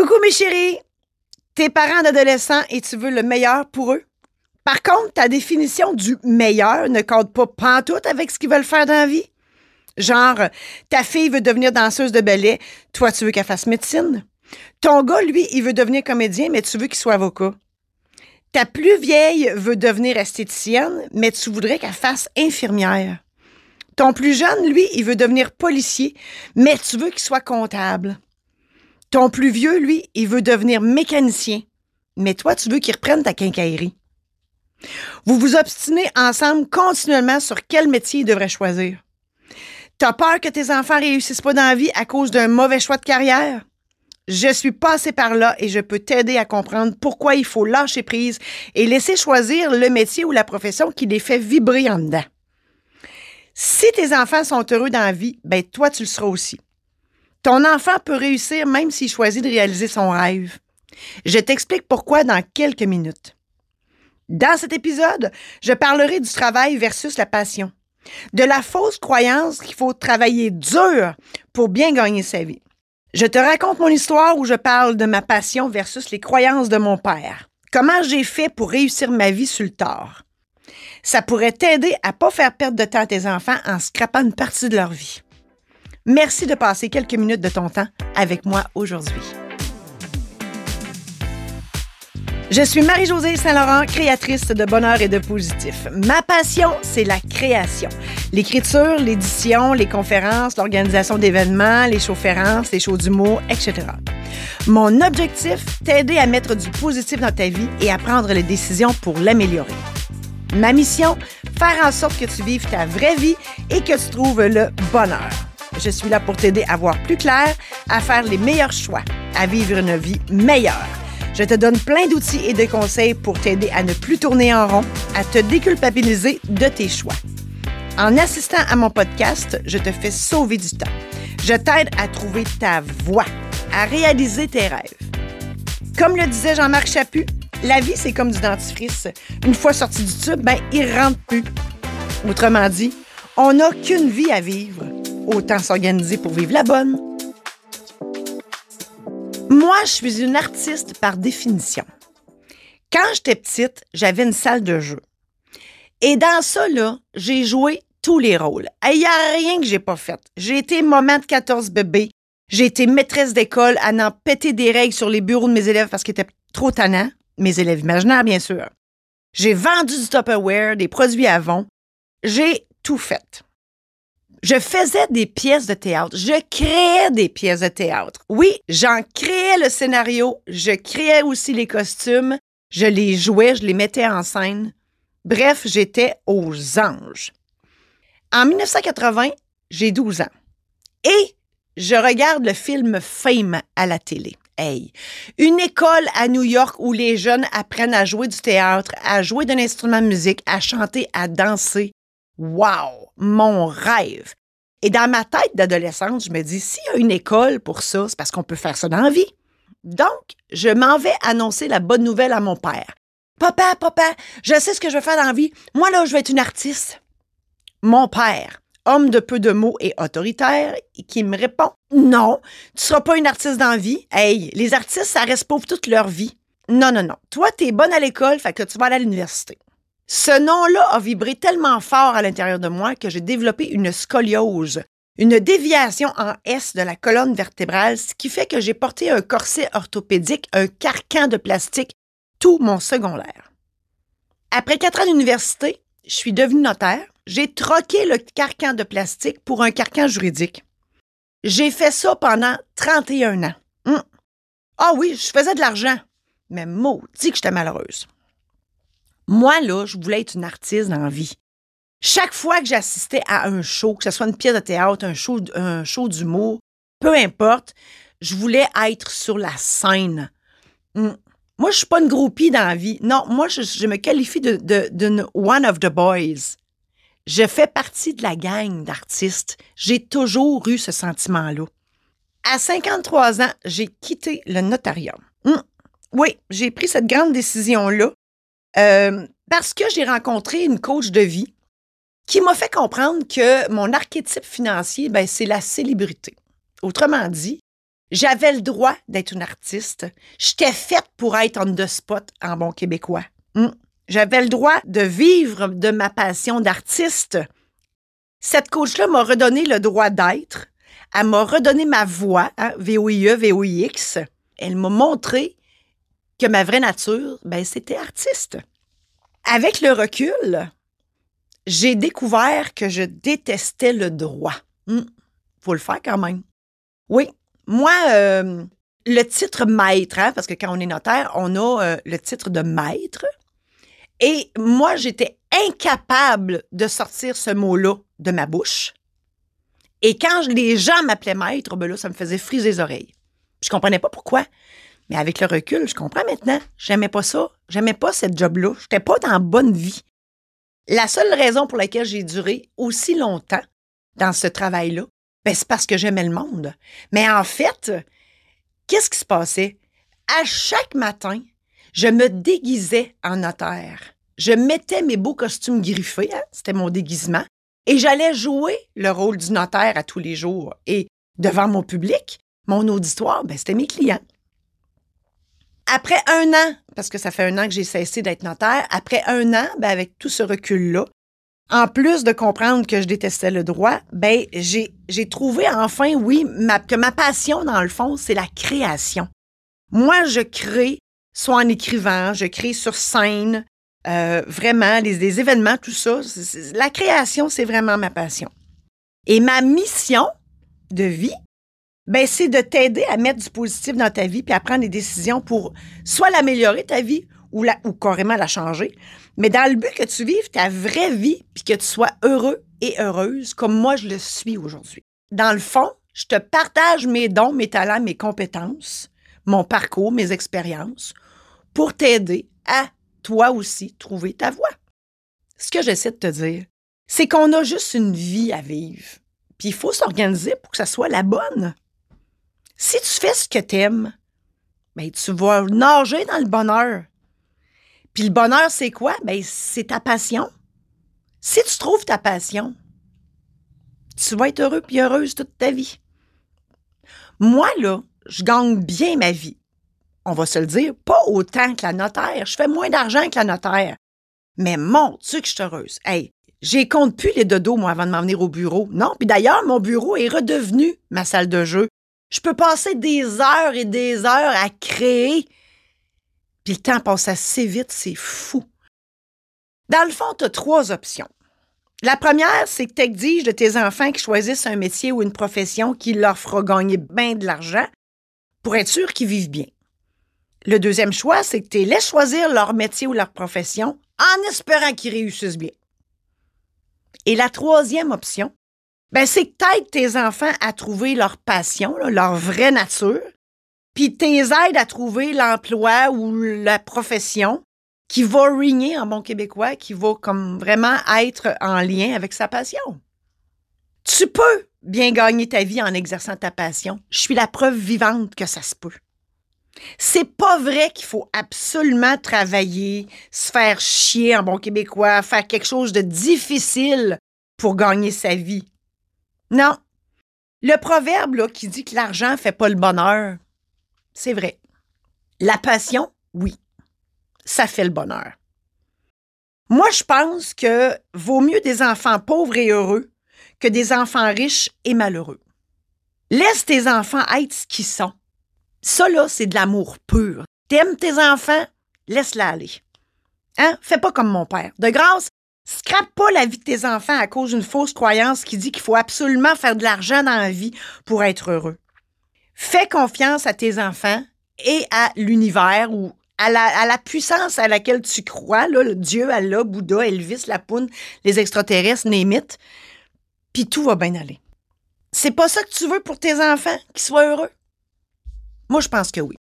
Coucou mes chéris! Tes parents d'adolescents et tu veux le meilleur pour eux? Par contre, ta définition du meilleur ne compte pas pantoute avec ce qu'ils veulent faire dans la vie. Genre, ta fille veut devenir danseuse de ballet, toi tu veux qu'elle fasse médecine. Ton gars, lui, il veut devenir comédien, mais tu veux qu'il soit avocat. Ta plus vieille veut devenir esthéticienne, mais tu voudrais qu'elle fasse infirmière. Ton plus jeune, lui, il veut devenir policier, mais tu veux qu'il soit comptable. Ton plus vieux, lui, il veut devenir mécanicien, mais toi, tu veux qu'il reprenne ta quincaillerie. Vous vous obstinez ensemble continuellement sur quel métier il devrait choisir. T'as peur que tes enfants réussissent pas dans la vie à cause d'un mauvais choix de carrière? Je suis passé par là et je peux t'aider à comprendre pourquoi il faut lâcher prise et laisser choisir le métier ou la profession qui les fait vibrer en dedans. Si tes enfants sont heureux dans la vie, ben toi tu le seras aussi. Ton enfant peut réussir même s'il choisit de réaliser son rêve. Je t'explique pourquoi dans quelques minutes. Dans cet épisode, je parlerai du travail versus la passion, de la fausse croyance qu'il faut travailler dur pour bien gagner sa vie. Je te raconte mon histoire où je parle de ma passion versus les croyances de mon père. Comment j'ai fait pour réussir ma vie sur le tard? Ça pourrait t'aider à pas faire perdre de temps à tes enfants en scrapant une partie de leur vie. Merci de passer quelques minutes de ton temps avec moi aujourd'hui. Je suis Marie-Josée Saint-Laurent, créatrice de bonheur et de positif. Ma passion, c'est la création. L'écriture, l'édition, les conférences, l'organisation d'événements, les chaufférences, les shows d'humour, etc. Mon objectif, t'aider à mettre du positif dans ta vie et à prendre les décisions pour l'améliorer. Ma mission, faire en sorte que tu vives ta vraie vie et que tu trouves le bonheur. Je suis là pour t'aider à voir plus clair, à faire les meilleurs choix, à vivre une vie meilleure. Je te donne plein d'outils et de conseils pour t'aider à ne plus tourner en rond, à te déculpabiliser de tes choix. En assistant à mon podcast, je te fais sauver du temps. Je t'aide à trouver ta voie, à réaliser tes rêves. Comme le disait Jean-Marc Chaput, la vie, c'est comme du dentifrice. Une fois sorti du tube, ben, il rentre plus. Autrement dit, on n'a qu'une vie à vivre. Autant s'organiser pour vivre la bonne. Moi, je suis une artiste par définition. Quand j'étais petite, j'avais une salle de jeu. Et dans ça, là, j'ai joué tous les rôles. Il n'y a rien que j'ai pas fait. J'ai été maman de 14 bébés. J'ai été maîtresse d'école à n'en péter des règles sur les bureaux de mes élèves parce qu'ils étaient trop tannants. Mes élèves imaginaires, bien sûr. J'ai vendu du Tupperware, des produits Avon. J'ai tout fait. Je faisais des pièces de théâtre. Je créais des pièces de théâtre. Oui, j'en créais le scénario. Je créais aussi les costumes. Je les jouais, je les mettais en scène. Bref, j'étais aux anges. En 1980, j'ai 12 ans. Et je regarde le film Fame à la télé. Hey, une école à New York où les jeunes apprennent à jouer du théâtre, à jouer d'un instrument de musique, à chanter, à danser. Wow, mon rêve. Et dans ma tête d'adolescente, je me dis, s'il y a une école pour ça, c'est parce qu'on peut faire ça dans la vie. Donc, je m'en vais annoncer la bonne nouvelle à mon père. Papa, papa, je sais ce que je veux faire dans la vie. Moi, là, je vais être une artiste. Mon père, homme de peu de mots et autoritaire, qui me répond Non, tu seras pas une artiste dans la vie. Hey, les artistes, ça reste pauvre toute leur vie. Non, non, non. Toi, tu es bonne à l'école, fait que tu vas aller à l'université. Ce nom-là a vibré tellement fort à l'intérieur de moi que j'ai développé une scoliose, une déviation en S de la colonne vertébrale, ce qui fait que j'ai porté un corset orthopédique, un carcan de plastique tout mon secondaire. Après quatre ans d'université, je suis devenue notaire. J'ai troqué le carcan de plastique pour un carcan juridique. J'ai fait ça pendant 31 ans. Hum. Ah oui, je faisais de l'argent, mais maudit que j'étais malheureuse. Moi, là, je voulais être une artiste dans la vie. Chaque fois que j'assistais à un show, que ce soit une pièce de théâtre, un show, un show d'humour, peu importe, je voulais être sur la scène. Hum. Moi, je suis pas une groupie dans la vie. Non, moi, je, me qualifie de, de, one of the boys. Je fais partie de la gang d'artistes. J'ai toujours eu ce sentiment-là. À 53 ans, j'ai quitté le notariat. Hum. Oui, j'ai pris cette grande décision-là euh, parce que j'ai rencontré une coach de vie qui m'a fait comprendre que mon archétype financier, ben, c'est la célébrité. Autrement dit, J'avais le droit d'être une artiste. J'étais faite pour être on the spot en bon québécois. Hmm. J'avais le droit de vivre de ma passion d'artiste. Cette coach-là m'a redonné le droit d'être. Elle m'a redonné ma voix, hein, VOIE, VOIX. Elle m'a montré que ma vraie nature, ben, c'était artiste. Avec le recul, j'ai découvert que je détestais le droit. Hmm. Faut le faire quand même. Oui, moi, euh, le titre maître, hein, parce que quand on est notaire, on a euh, le titre de maître. Et moi, j'étais incapable de sortir ce mot-là de ma bouche. Et quand les gens m'appelaient maître, ben là, ça me faisait friser les oreilles. Je comprenais pas pourquoi. Mais avec le recul, je comprends maintenant. J'aimais pas ça. J'aimais pas cette job-là. J'étais pas dans bonne vie. La seule raison pour laquelle j'ai duré aussi longtemps dans ce travail-là, ben, c'est parce que j'aimais le monde. Mais en fait, qu'est-ce qui se passait? À chaque matin, je me déguisais en notaire. Je mettais mes beaux costumes griffés, hein, c'était mon déguisement, et j'allais jouer le rôle du notaire à tous les jours. Et devant mon public, mon auditoire, ben, c'était mes clients. Après un an, parce que ça fait un an que j'ai cessé d'être notaire, après un an, ben, avec tout ce recul-là, en plus de comprendre que je détestais le droit, ben j'ai, trouvé enfin, oui, que ma passion, dans le fond, c'est la création. Moi, je crée, soit en écrivant, je crée sur scène, euh, vraiment, les, événements, tout ça. la création, c'est vraiment ma passion. Et ma mission de vie, ben, c'est de t'aider à mettre du positif dans ta vie puis à prendre des décisions pour soit l'améliorer ta vie ou, la, ou carrément la changer, mais dans le but que tu vives ta vraie vie, puis que tu sois heureux et heureuse comme moi je le suis aujourd'hui. Dans le fond, je te partage mes dons, mes talents, mes compétences, mon parcours, mes expériences, pour t'aider à, toi aussi, trouver ta voie. Ce que j'essaie de te dire, c'est qu'on a juste une vie à vivre. Puis il faut s'organiser pour que ça soit la bonne. Si tu fais ce que tu aimes, ben, tu vas nager dans le bonheur. Puis le bonheur, c'est quoi? Ben, c'est ta passion. Si tu trouves ta passion, tu vas être heureux et heureuse toute ta vie. Moi, là, je gagne bien ma vie. On va se le dire, pas autant que la notaire. Je fais moins d'argent que la notaire. Mais mon Dieu que je suis heureuse. Hey, j'ai compte plus les dodos, moi, avant de m'en venir au bureau. Non, puis d'ailleurs, mon bureau est redevenu ma salle de jeu. Je peux passer des heures et des heures à créer puis le temps passe assez vite, c'est fou. Dans le fond, tu as trois options. La première, c'est que tu exiges de tes enfants qu'ils choisissent un métier ou une profession qui leur fera gagner bien de l'argent pour être sûr qu'ils vivent bien. Le deuxième choix, c'est que tu les laisses choisir leur métier ou leur profession en espérant qu'ils réussissent bien. Et la troisième option, ben, c'est que tu aides tes enfants à trouver leur passion, leur vraie nature, puis tes aides à trouver l'emploi ou la profession qui va rigner en bon québécois, qui va comme vraiment être en lien avec sa passion. Tu peux bien gagner ta vie en exerçant ta passion. Je suis la preuve vivante que ça se peut. C'est pas vrai qu'il faut absolument travailler, se faire chier en bon québécois, faire quelque chose de difficile pour gagner sa vie. Non. Le proverbe qui dit que l'argent fait pas le bonheur, c'est vrai. La passion, oui, ça fait le bonheur. Moi, je pense que vaut mieux des enfants pauvres et heureux que des enfants riches et malheureux. Laisse tes enfants être ce qu'ils sont. Ça, là, c'est de l'amour pur. T'aimes tes enfants, laisse-la aller. Hein? Fais pas comme mon père. De grâce, scrape pas la vie de tes enfants à cause d'une fausse croyance qui dit qu'il faut absolument faire de l'argent dans la vie pour être heureux. Fais confiance à tes enfants et à l'univers ou à la, puissance à laquelle tu crois, là, Dieu, Allah, Bouddha, Elvis, la les extraterrestres, Némite, puis tout va bien aller. C'est pas ça que tu veux pour tes enfants, qu'ils soient heureux? Moi, je pense que oui.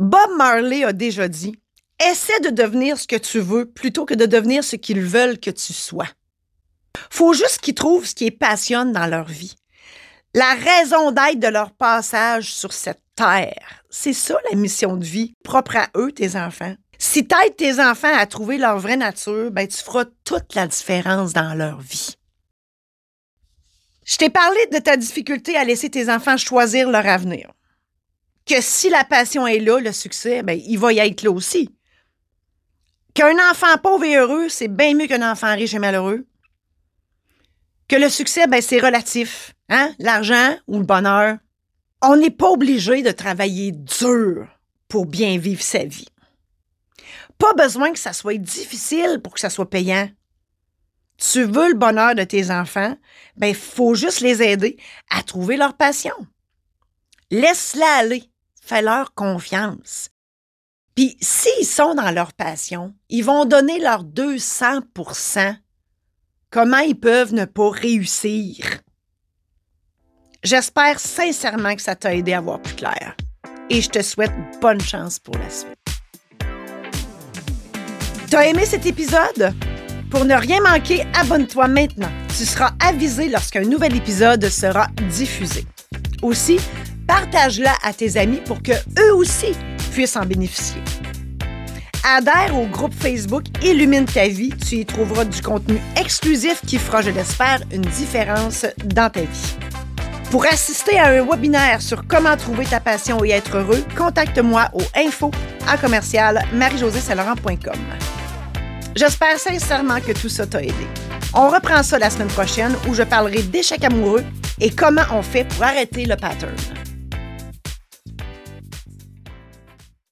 Bob Marley a déjà dit Essaie de devenir ce que tu veux plutôt que de devenir ce qu'ils veulent que tu sois. Faut juste qu'ils trouvent ce qui les passionne dans leur vie la raison d'être de leur passage sur cette terre. C'est ça la mission de vie, propre à eux, tes enfants. Si tu aides tes enfants à trouver leur vraie nature, ben, tu feras toute la différence dans leur vie. Je t'ai parlé de ta difficulté à laisser tes enfants choisir leur avenir. que si la passion est là, le succès, ben, il va y être là aussi. Qu'un enfant pauvre et heureux, c'est bien mieux qu'un enfant riche et malheureux. Que le succès, ben, c'est relatif. Hein? L'argent ou le bonheur. On n'est pas obligé de travailler dur pour bien vivre sa vie. Pas besoin que ça soit difficile pour que ça soit payant. Tu veux le bonheur de tes enfants, ben, faut juste les aider à trouver leur passion. Laisse-la aller. Fais-leur confiance. Puis s'ils sont dans leur passion, ils vont donner leur 200% Comment ils peuvent ne pas réussir? J'espère sincèrement que ça t'a aidé à voir plus clair. Et je te souhaite bonne chance pour la suite. T'as aimé cet épisode? Pour ne rien manquer, abonne-toi maintenant. Tu seras avisé lorsqu'un nouvel épisode sera diffusé. Aussi, partage-la à tes amis pour que eux aussi en bénéficier. Adhère au groupe Facebook Illumine ta vie. Tu y trouveras du contenu exclusif qui fera, je l'espère, une différence dans ta vie. Pour assister à un webinaire sur comment trouver ta passion et être heureux, contacte-moi au info à commercial J'espère sincèrement que tout ça t'a aidé. On reprend ça la semaine prochaine où je parlerai d'échecs amoureux et comment on fait pour arrêter le pattern.